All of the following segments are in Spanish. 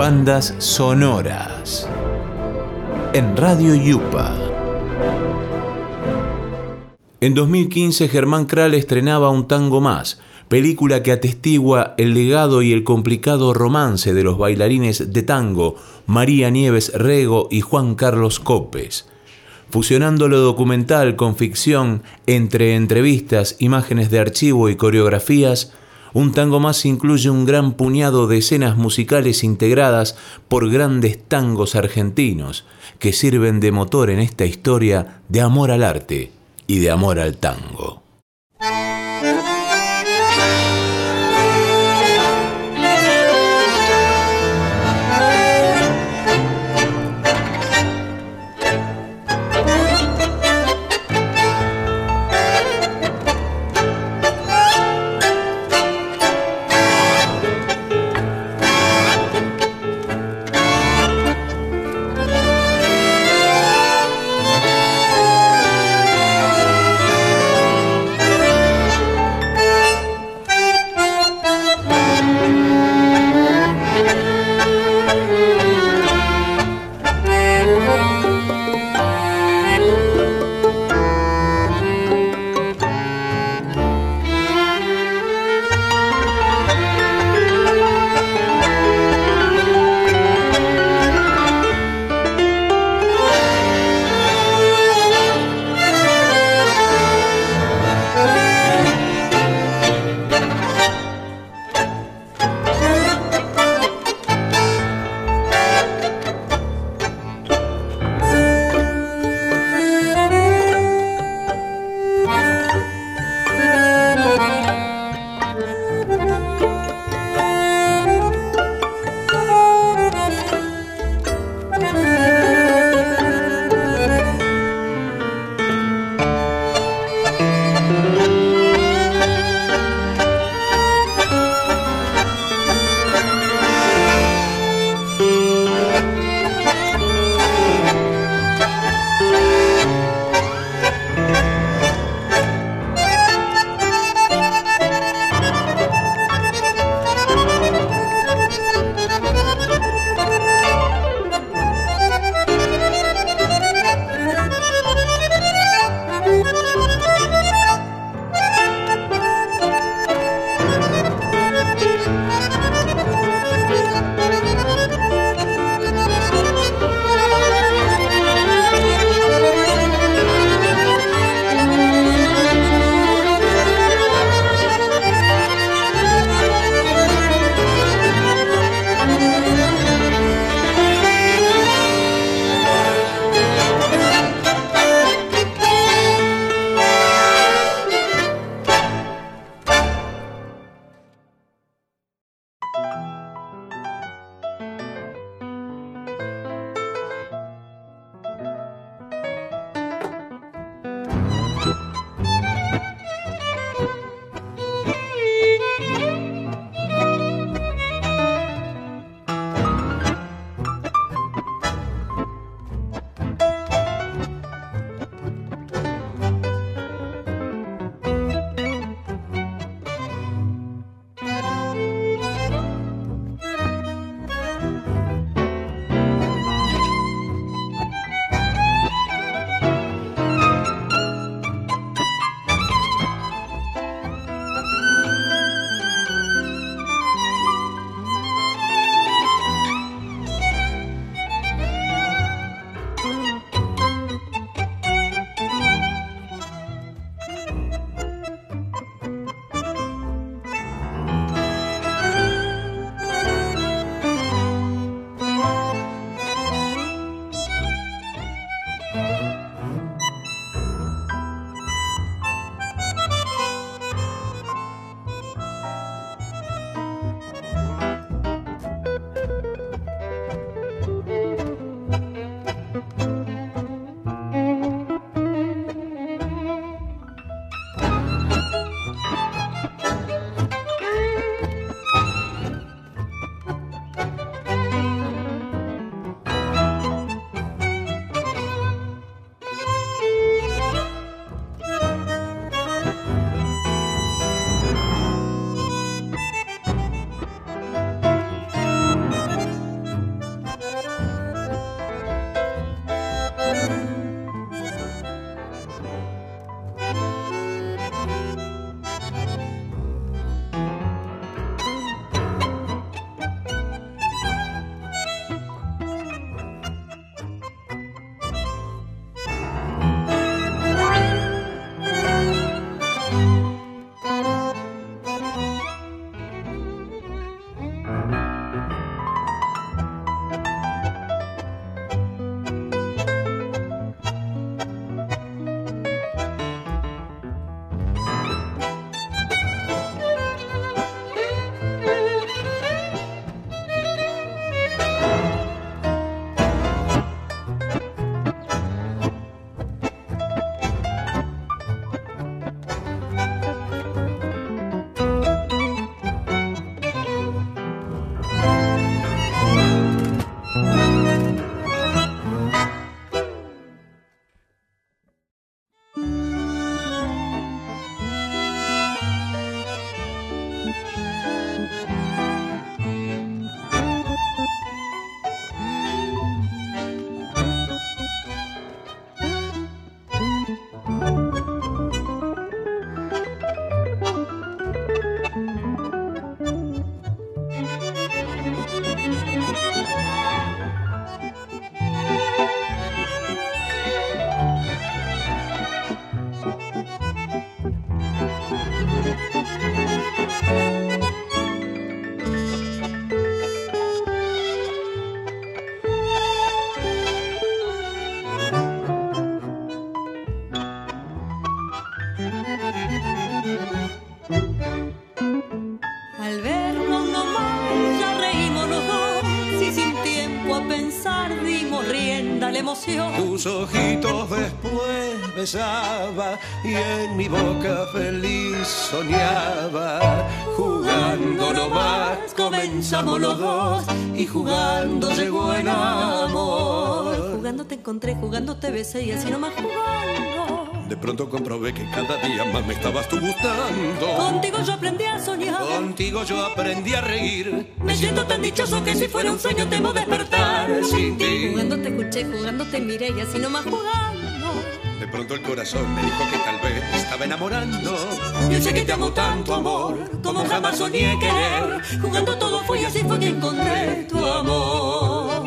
Bandas sonoras. En Radio Yupa. En 2015 Germán Kral estrenaba Un tango más, película que atestigua el legado y el complicado romance de los bailarines de tango María Nieves Rego y Juan Carlos Copes fusionando lo documental con ficción entre entrevistas, imágenes de archivo y coreografías, un tango más incluye un gran puñado de escenas musicales integradas por grandes tangos argentinos que sirven de motor en esta historia de amor al arte y de amor al tango. Emoción. Tus ojitos después besaba y en mi boca feliz soñaba. Jugando nomás comenzamos los dos y jugando llegó el amor. Jugando te encontré, jugando te besé y así nomás jugando. De pronto comprobé que cada día más me estabas tú gustando. Contigo yo aprendí a soñar. Contigo yo aprendí a reír. Me siento tan dichoso que si fuera un sueño temo despertar sin ti. Jugando te escuché, jugando te miré y así nomás jugando. De pronto el corazón me dijo que tal vez me estaba enamorando. Yo sé que te amo tanto amor, como jamás soñé querer. Jugando todo fue y así fue que encontré tu amor.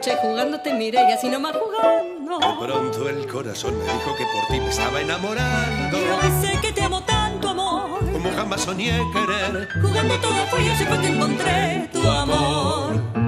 Te escuché, jugando te miré y así nomás jugando. De pronto el corazón me dijo que por ti me estaba enamorando. Yo sé que te amo tanto amor, Como jamás soñé querer. jugando todo fue y así fue que encontré tu amor.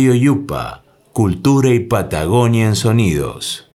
Radio Yupa, Cultura y Patagonia en Sonidos.